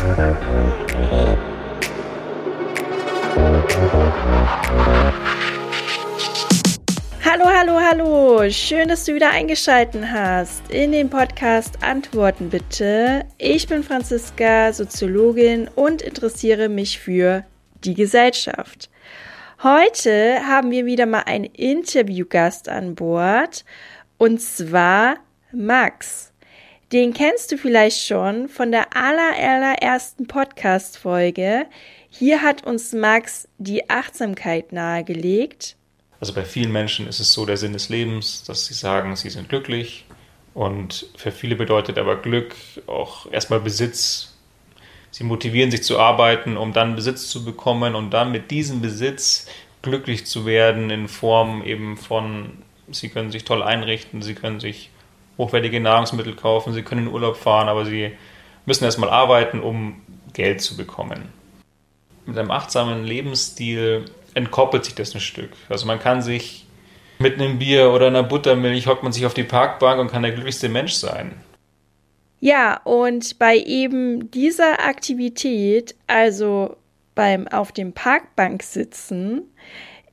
Hallo, hallo, hallo. Schön, dass du wieder eingeschaltet hast in den Podcast Antworten bitte. Ich bin Franziska, Soziologin und interessiere mich für die Gesellschaft. Heute haben wir wieder mal einen Interviewgast an Bord und zwar Max. Den kennst du vielleicht schon von der allerersten Podcast-Folge. Hier hat uns Max die Achtsamkeit nahegelegt. Also bei vielen Menschen ist es so der Sinn des Lebens, dass sie sagen, sie sind glücklich. Und für viele bedeutet aber Glück auch erstmal Besitz. Sie motivieren sich zu arbeiten, um dann Besitz zu bekommen und dann mit diesem Besitz glücklich zu werden in Form eben von, sie können sich toll einrichten, sie können sich hochwertige Nahrungsmittel kaufen, sie können in Urlaub fahren, aber sie müssen erstmal arbeiten, um Geld zu bekommen. Mit einem achtsamen Lebensstil entkoppelt sich das ein Stück. Also man kann sich mit einem Bier oder einer Buttermilch hockt man sich auf die Parkbank und kann der glücklichste Mensch sein. Ja, und bei eben dieser Aktivität, also beim auf dem Parkbank sitzen,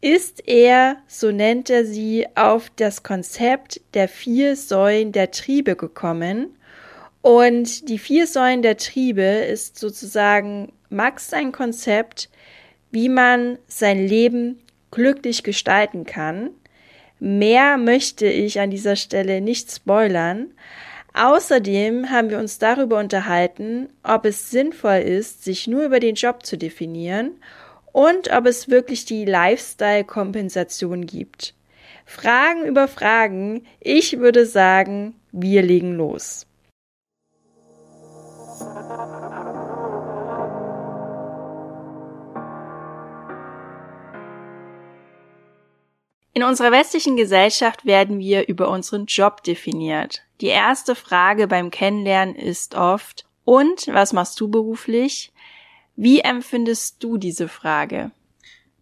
ist er, so nennt er sie, auf das Konzept der vier Säulen der Triebe gekommen. Und die vier Säulen der Triebe ist sozusagen Max sein Konzept, wie man sein Leben glücklich gestalten kann. Mehr möchte ich an dieser Stelle nicht spoilern. Außerdem haben wir uns darüber unterhalten, ob es sinnvoll ist, sich nur über den Job zu definieren und ob es wirklich die Lifestyle-Kompensation gibt. Fragen über Fragen. Ich würde sagen, wir legen los. In unserer westlichen Gesellschaft werden wir über unseren Job definiert. Die erste Frage beim Kennenlernen ist oft, und was machst du beruflich? Wie empfindest du diese Frage?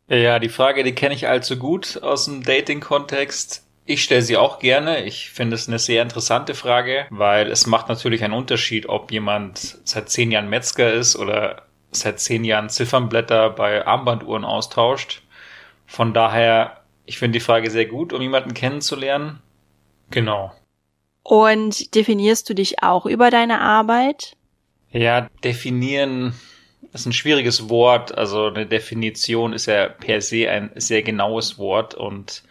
Ja, die Frage, die kenne ich allzu gut aus dem Dating-Kontext. Ich stelle sie auch gerne. Ich finde es eine sehr interessante Frage, weil es macht natürlich einen Unterschied, ob jemand seit zehn Jahren Metzger ist oder seit zehn Jahren Ziffernblätter bei Armbanduhren austauscht. Von daher, ich finde die Frage sehr gut, um jemanden kennenzulernen. Genau. Und definierst du dich auch über deine Arbeit? Ja, definieren ist ein schwieriges Wort. Also eine Definition ist ja per se ein sehr genaues Wort und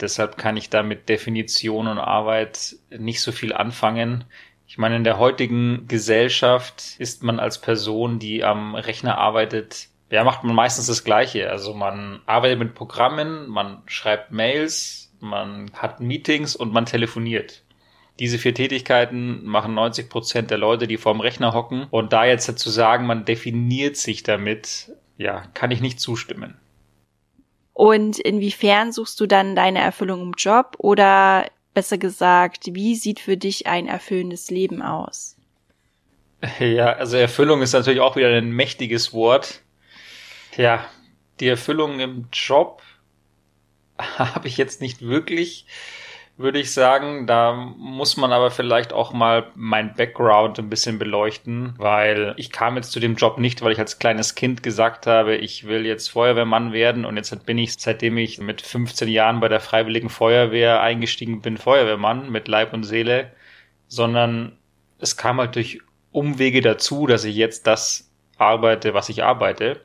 deshalb kann ich da mit Definition und Arbeit nicht so viel anfangen. Ich meine, in der heutigen Gesellschaft ist man als Person, die am Rechner arbeitet, ja, macht man meistens das Gleiche. Also man arbeitet mit Programmen, man schreibt Mails, man hat Meetings und man telefoniert. Diese vier Tätigkeiten machen 90 Prozent der Leute, die vorm Rechner hocken. Und da jetzt zu sagen, man definiert sich damit, ja, kann ich nicht zustimmen. Und inwiefern suchst du dann deine Erfüllung im Job oder besser gesagt, wie sieht für dich ein erfüllendes Leben aus? Ja, also Erfüllung ist natürlich auch wieder ein mächtiges Wort. Ja, die Erfüllung im Job habe ich jetzt nicht wirklich würde ich sagen. Da muss man aber vielleicht auch mal mein Background ein bisschen beleuchten, weil ich kam jetzt zu dem Job nicht, weil ich als kleines Kind gesagt habe, ich will jetzt Feuerwehrmann werden und jetzt bin ich, seitdem ich mit 15 Jahren bei der Freiwilligen Feuerwehr eingestiegen bin, Feuerwehrmann mit Leib und Seele, sondern es kam halt durch Umwege dazu, dass ich jetzt das arbeite, was ich arbeite.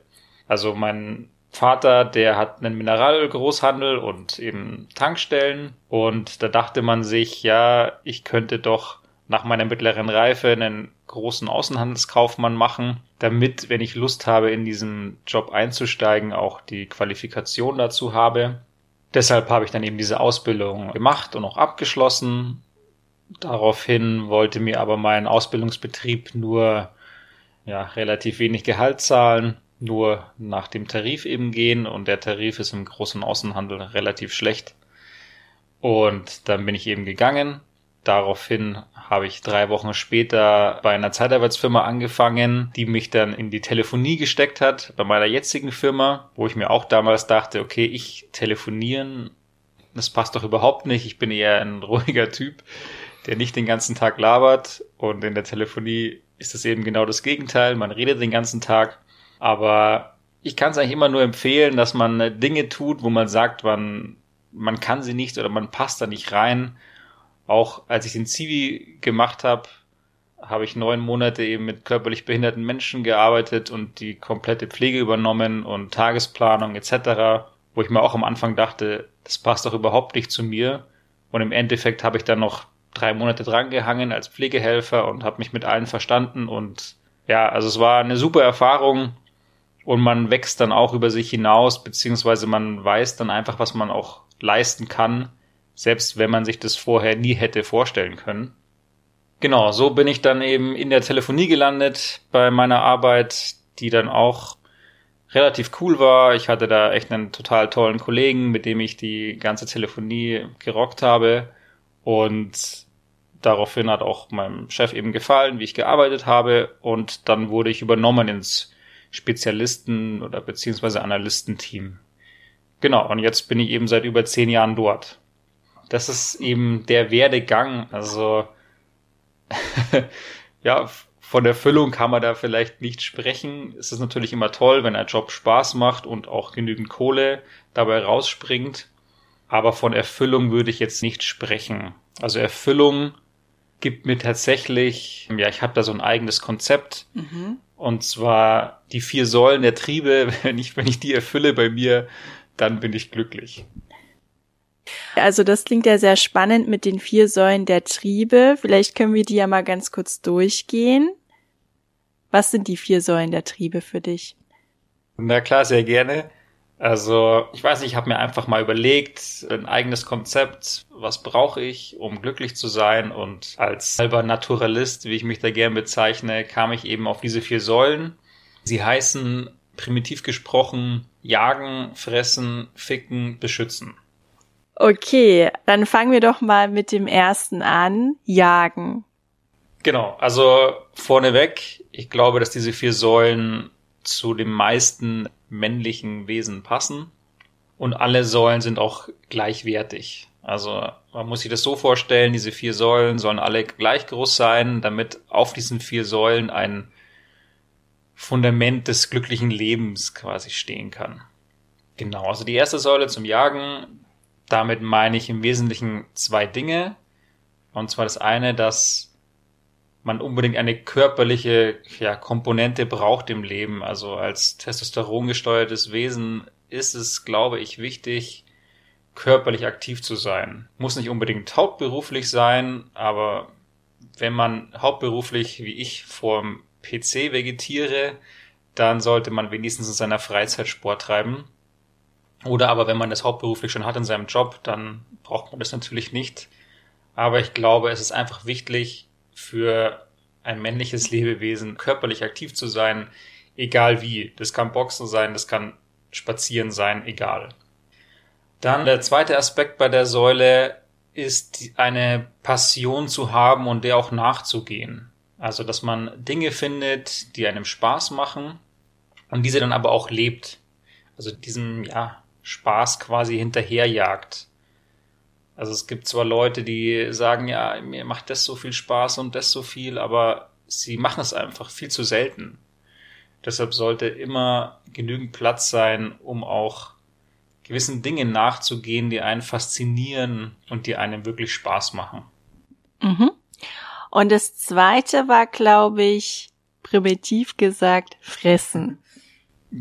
Also mein Vater, der hat einen Mineralgroßhandel und eben Tankstellen. Und da dachte man sich, ja, ich könnte doch nach meiner mittleren Reife einen großen Außenhandelskaufmann machen, damit, wenn ich Lust habe, in diesen Job einzusteigen, auch die Qualifikation dazu habe. Deshalb habe ich dann eben diese Ausbildung gemacht und auch abgeschlossen. Daraufhin wollte mir aber mein Ausbildungsbetrieb nur ja, relativ wenig Gehalt zahlen nur nach dem Tarif eben gehen und der Tarif ist im großen Außenhandel relativ schlecht. Und dann bin ich eben gegangen. Daraufhin habe ich drei Wochen später bei einer Zeitarbeitsfirma angefangen, die mich dann in die Telefonie gesteckt hat, bei meiner jetzigen Firma, wo ich mir auch damals dachte, okay, ich telefonieren, das passt doch überhaupt nicht. Ich bin eher ein ruhiger Typ, der nicht den ganzen Tag labert und in der Telefonie ist es eben genau das Gegenteil. Man redet den ganzen Tag. Aber ich kann es eigentlich immer nur empfehlen, dass man Dinge tut, wo man sagt, man, man kann sie nicht oder man passt da nicht rein. Auch als ich den Zivi gemacht habe, habe ich neun Monate eben mit körperlich behinderten Menschen gearbeitet und die komplette Pflege übernommen und Tagesplanung etc., wo ich mir auch am Anfang dachte, das passt doch überhaupt nicht zu mir. Und im Endeffekt habe ich dann noch drei Monate drangehangen als Pflegehelfer und habe mich mit allen verstanden und ja, also es war eine super Erfahrung und man wächst dann auch über sich hinaus, beziehungsweise man weiß dann einfach, was man auch leisten kann, selbst wenn man sich das vorher nie hätte vorstellen können. Genau, so bin ich dann eben in der Telefonie gelandet bei meiner Arbeit, die dann auch relativ cool war. Ich hatte da echt einen total tollen Kollegen, mit dem ich die ganze Telefonie gerockt habe. Und daraufhin hat auch meinem Chef eben gefallen, wie ich gearbeitet habe. Und dann wurde ich übernommen ins Spezialisten- oder beziehungsweise Analystenteam. Genau, und jetzt bin ich eben seit über zehn Jahren dort. Das ist eben der Werdegang. Also ja, von Erfüllung kann man da vielleicht nicht sprechen. Es ist natürlich immer toll, wenn ein Job Spaß macht und auch genügend Kohle dabei rausspringt. Aber von Erfüllung würde ich jetzt nicht sprechen. Also Erfüllung gibt mir tatsächlich, ja, ich habe da so ein eigenes Konzept. Mhm. Und zwar die vier Säulen der Triebe. Wenn ich, wenn ich die erfülle bei mir, dann bin ich glücklich. Also das klingt ja sehr spannend mit den vier Säulen der Triebe. Vielleicht können wir die ja mal ganz kurz durchgehen. Was sind die vier Säulen der Triebe für dich? Na klar, sehr gerne. Also ich weiß nicht, ich habe mir einfach mal überlegt, ein eigenes Konzept, was brauche ich, um glücklich zu sein. Und als halber Naturalist, wie ich mich da gern bezeichne, kam ich eben auf diese vier Säulen. Sie heißen primitiv gesprochen jagen, fressen, ficken, beschützen. Okay, dann fangen wir doch mal mit dem ersten an. Jagen. Genau, also vorneweg, ich glaube, dass diese vier Säulen zu den meisten männlichen Wesen passen. Und alle Säulen sind auch gleichwertig. Also man muss sich das so vorstellen, diese vier Säulen sollen alle gleich groß sein, damit auf diesen vier Säulen ein Fundament des glücklichen Lebens quasi stehen kann. Genau, also die erste Säule zum Jagen, damit meine ich im Wesentlichen zwei Dinge. Und zwar das eine, dass man unbedingt eine körperliche ja, Komponente braucht im Leben. Also als Testosteron gesteuertes Wesen ist es, glaube ich, wichtig, körperlich aktiv zu sein. Muss nicht unbedingt hauptberuflich sein, aber wenn man hauptberuflich wie ich vorm PC vegetiere, dann sollte man wenigstens in seiner Freizeit Sport treiben. Oder aber wenn man das hauptberuflich schon hat in seinem Job, dann braucht man das natürlich nicht. Aber ich glaube, es ist einfach wichtig für ein männliches Lebewesen körperlich aktiv zu sein, egal wie. Das kann Boxen sein, das kann Spazieren sein, egal. Dann der zweite Aspekt bei der Säule ist eine Passion zu haben und der auch nachzugehen. Also, dass man Dinge findet, die einem Spaß machen und diese dann aber auch lebt. Also diesem, ja, Spaß quasi hinterherjagt. Also es gibt zwar Leute, die sagen, ja, mir macht das so viel Spaß und das so viel, aber sie machen es einfach viel zu selten. Deshalb sollte immer genügend Platz sein, um auch gewissen Dingen nachzugehen, die einen faszinieren und die einem wirklich Spaß machen. Mhm. Und das zweite war, glaube ich, primitiv gesagt, fressen.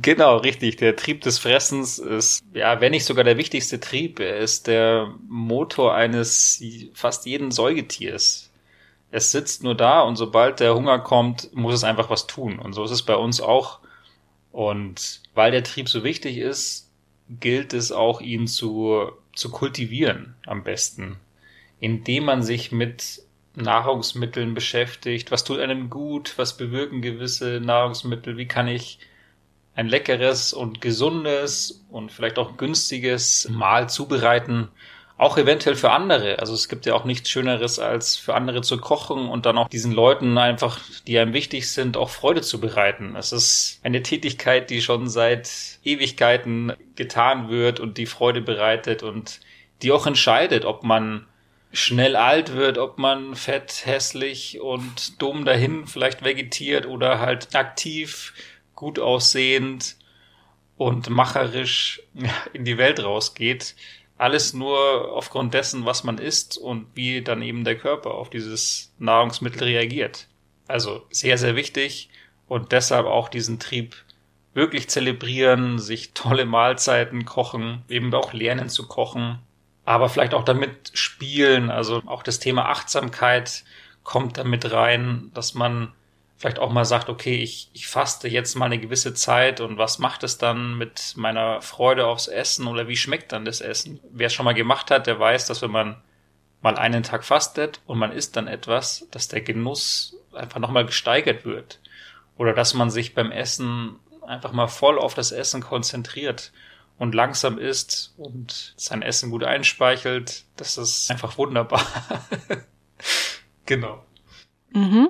Genau, richtig. Der Trieb des Fressens ist, ja, wenn nicht sogar der wichtigste Trieb. Er ist der Motor eines fast jeden Säugetiers. Es sitzt nur da und sobald der Hunger kommt, muss es einfach was tun. Und so ist es bei uns auch. Und weil der Trieb so wichtig ist, gilt es auch, ihn zu, zu kultivieren am besten. Indem man sich mit Nahrungsmitteln beschäftigt. Was tut einem gut? Was bewirken gewisse Nahrungsmittel? Wie kann ich ein leckeres und gesundes und vielleicht auch günstiges Mahl zubereiten, auch eventuell für andere. Also es gibt ja auch nichts Schöneres, als für andere zu kochen und dann auch diesen Leuten einfach, die einem wichtig sind, auch Freude zu bereiten. Es ist eine Tätigkeit, die schon seit Ewigkeiten getan wird und die Freude bereitet und die auch entscheidet, ob man schnell alt wird, ob man fett, hässlich und dumm dahin vielleicht vegetiert oder halt aktiv, gut aussehend und macherisch in die Welt rausgeht. Alles nur aufgrund dessen, was man isst und wie dann eben der Körper auf dieses Nahrungsmittel reagiert. Also sehr, sehr wichtig und deshalb auch diesen Trieb wirklich zelebrieren, sich tolle Mahlzeiten kochen, eben auch lernen zu kochen, aber vielleicht auch damit spielen. Also auch das Thema Achtsamkeit kommt damit rein, dass man vielleicht auch mal sagt, okay, ich, ich faste jetzt mal eine gewisse Zeit und was macht es dann mit meiner Freude aufs Essen oder wie schmeckt dann das Essen? Wer es schon mal gemacht hat, der weiß, dass wenn man mal einen Tag fastet und man isst dann etwas, dass der Genuss einfach nochmal gesteigert wird. Oder dass man sich beim Essen einfach mal voll auf das Essen konzentriert und langsam isst und sein Essen gut einspeichelt. Das ist einfach wunderbar. genau. Mhm.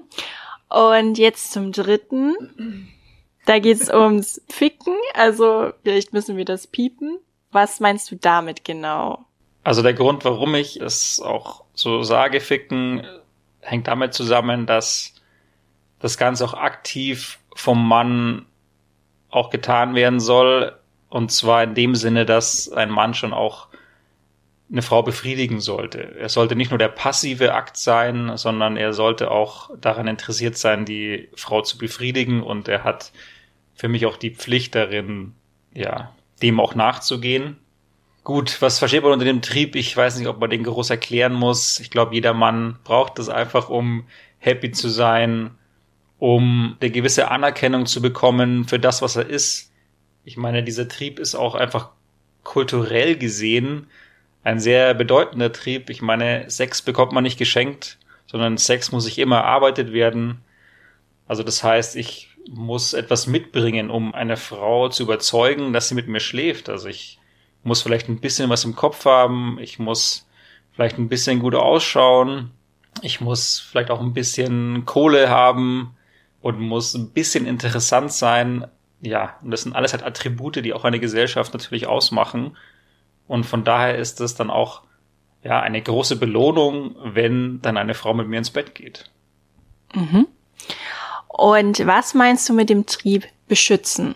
Und jetzt zum dritten. Da geht es ums Ficken. Also vielleicht müssen wir das piepen. Was meinst du damit genau? Also der Grund, warum ich es auch so sage, Ficken, hängt damit zusammen, dass das Ganze auch aktiv vom Mann auch getan werden soll. Und zwar in dem Sinne, dass ein Mann schon auch eine Frau befriedigen sollte. Er sollte nicht nur der passive Akt sein, sondern er sollte auch daran interessiert sein, die Frau zu befriedigen. Und er hat für mich auch die Pflicht darin, ja, dem auch nachzugehen. Gut, was versteht man unter dem Trieb? Ich weiß nicht, ob man den groß erklären muss. Ich glaube, jeder Mann braucht das einfach, um happy zu sein, um eine gewisse Anerkennung zu bekommen für das, was er ist. Ich meine, dieser Trieb ist auch einfach kulturell gesehen ein sehr bedeutender Trieb. Ich meine, Sex bekommt man nicht geschenkt, sondern Sex muss sich immer erarbeitet werden. Also das heißt, ich muss etwas mitbringen, um eine Frau zu überzeugen, dass sie mit mir schläft. Also ich muss vielleicht ein bisschen was im Kopf haben, ich muss vielleicht ein bisschen gut ausschauen, ich muss vielleicht auch ein bisschen Kohle haben, und muss ein bisschen interessant sein. Ja, und das sind alles halt Attribute, die auch eine Gesellschaft natürlich ausmachen. Und von daher ist es dann auch ja eine große Belohnung, wenn dann eine Frau mit mir ins Bett geht. Mhm. Und was meinst du mit dem Trieb beschützen?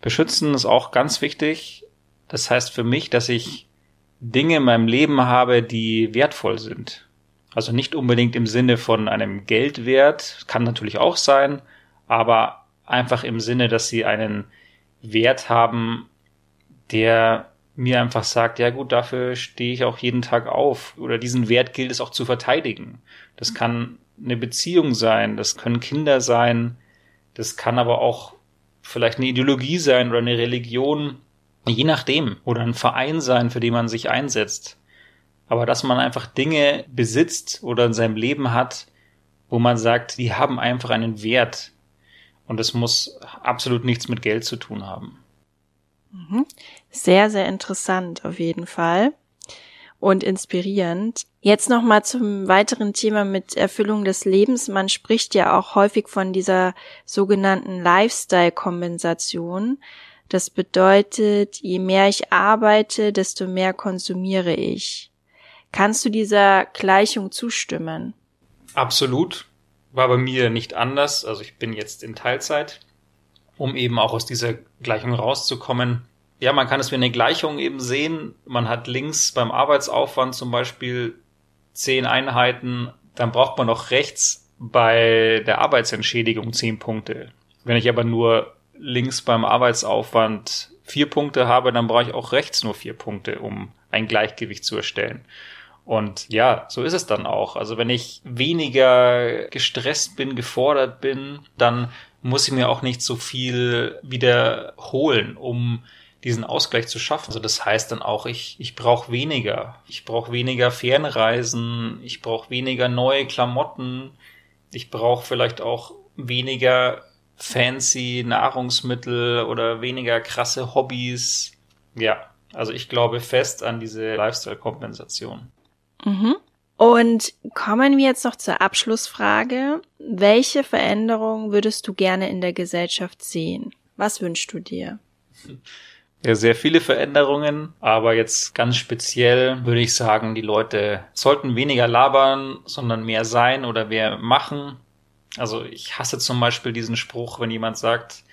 Beschützen ist auch ganz wichtig. Das heißt für mich, dass ich Dinge in meinem Leben habe, die wertvoll sind. Also nicht unbedingt im Sinne von einem Geldwert, kann natürlich auch sein, aber einfach im Sinne, dass sie einen Wert haben, der mir einfach sagt, ja gut, dafür stehe ich auch jeden Tag auf oder diesen Wert gilt es auch zu verteidigen. Das kann eine Beziehung sein, das können Kinder sein, das kann aber auch vielleicht eine Ideologie sein oder eine Religion, je nachdem, oder ein Verein sein, für den man sich einsetzt aber dass man einfach Dinge besitzt oder in seinem Leben hat, wo man sagt, die haben einfach einen Wert. Und es muss absolut nichts mit Geld zu tun haben. Mhm. Sehr, sehr interessant auf jeden Fall und inspirierend. Jetzt nochmal zum weiteren Thema mit Erfüllung des Lebens. Man spricht ja auch häufig von dieser sogenannten Lifestyle-Kompensation. Das bedeutet, je mehr ich arbeite, desto mehr konsumiere ich. Kannst du dieser Gleichung zustimmen? Absolut. War bei mir nicht anders. Also ich bin jetzt in Teilzeit, um eben auch aus dieser Gleichung rauszukommen. Ja, man kann es wie eine Gleichung eben sehen. Man hat links beim Arbeitsaufwand zum Beispiel zehn Einheiten, dann braucht man noch rechts bei der Arbeitsentschädigung zehn Punkte. Wenn ich aber nur links beim Arbeitsaufwand vier Punkte habe, dann brauche ich auch rechts nur vier Punkte, um ein Gleichgewicht zu erstellen. Und ja, so ist es dann auch. Also wenn ich weniger gestresst bin, gefordert bin, dann muss ich mir auch nicht so viel wiederholen, um diesen Ausgleich zu schaffen. Also das heißt dann auch, ich, ich brauche weniger. Ich brauche weniger Fernreisen, ich brauche weniger neue Klamotten, ich brauche vielleicht auch weniger fancy Nahrungsmittel oder weniger krasse Hobbys. Ja, also ich glaube fest an diese Lifestyle-Kompensation. Mhm. Und kommen wir jetzt noch zur Abschlussfrage. Welche Veränderungen würdest du gerne in der Gesellschaft sehen? Was wünschst du dir? ja, sehr viele Veränderungen, aber jetzt ganz speziell würde ich sagen, die Leute sollten weniger labern, sondern mehr sein oder mehr machen. Also ich hasse zum Beispiel diesen Spruch, wenn jemand sagt,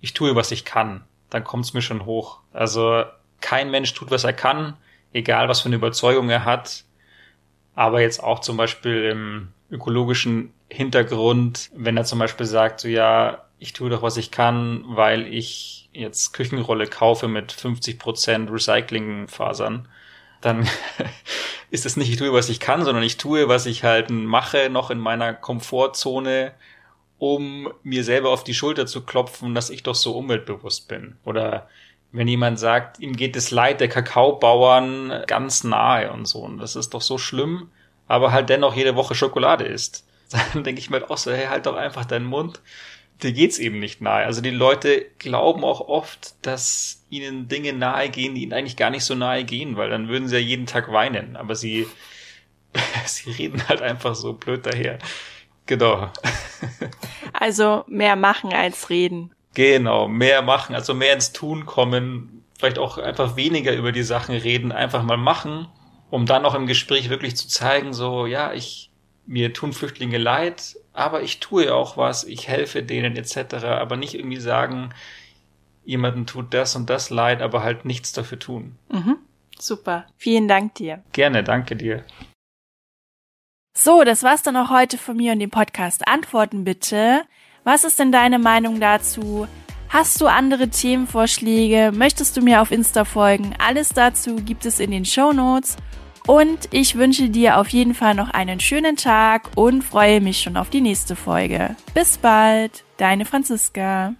ich tue, was ich kann, dann kommt es mir schon hoch. Also kein Mensch tut, was er kann, egal was für eine Überzeugung er hat. Aber jetzt auch zum Beispiel im ökologischen Hintergrund, wenn er zum Beispiel sagt, so ja, ich tue doch, was ich kann, weil ich jetzt Küchenrolle kaufe mit 50 Prozent Recyclingfasern, dann ist es nicht, ich tue, was ich kann, sondern ich tue, was ich halt mache, noch in meiner Komfortzone, um mir selber auf die Schulter zu klopfen, dass ich doch so umweltbewusst bin. Oder wenn jemand sagt, ihm geht das Leid der Kakaobauern ganz nahe und so, und das ist doch so schlimm, aber halt dennoch jede Woche Schokolade isst, dann denke ich mir halt auch so, hey, halt doch einfach deinen Mund dir geht's eben nicht nahe. Also die Leute glauben auch oft, dass ihnen Dinge nahe gehen, die ihnen eigentlich gar nicht so nahe gehen, weil dann würden sie ja jeden Tag weinen. Aber sie, sie reden halt einfach so blöd daher. Genau. Also mehr machen als reden. Genau, mehr machen, also mehr ins Tun kommen, vielleicht auch einfach weniger über die Sachen reden, einfach mal machen, um dann auch im Gespräch wirklich zu zeigen, so, ja, ich, mir tun Flüchtlinge leid, aber ich tue auch was, ich helfe denen etc., aber nicht irgendwie sagen, jemanden tut das und das leid, aber halt nichts dafür tun. Mhm. Super. Vielen Dank dir. Gerne, danke dir. So, das war's dann auch heute von mir und dem Podcast. Antworten bitte. Was ist denn deine Meinung dazu? Hast du andere Themenvorschläge? Möchtest du mir auf Insta folgen? Alles dazu gibt es in den Show Notes. Und ich wünsche dir auf jeden Fall noch einen schönen Tag und freue mich schon auf die nächste Folge. Bis bald, deine Franziska.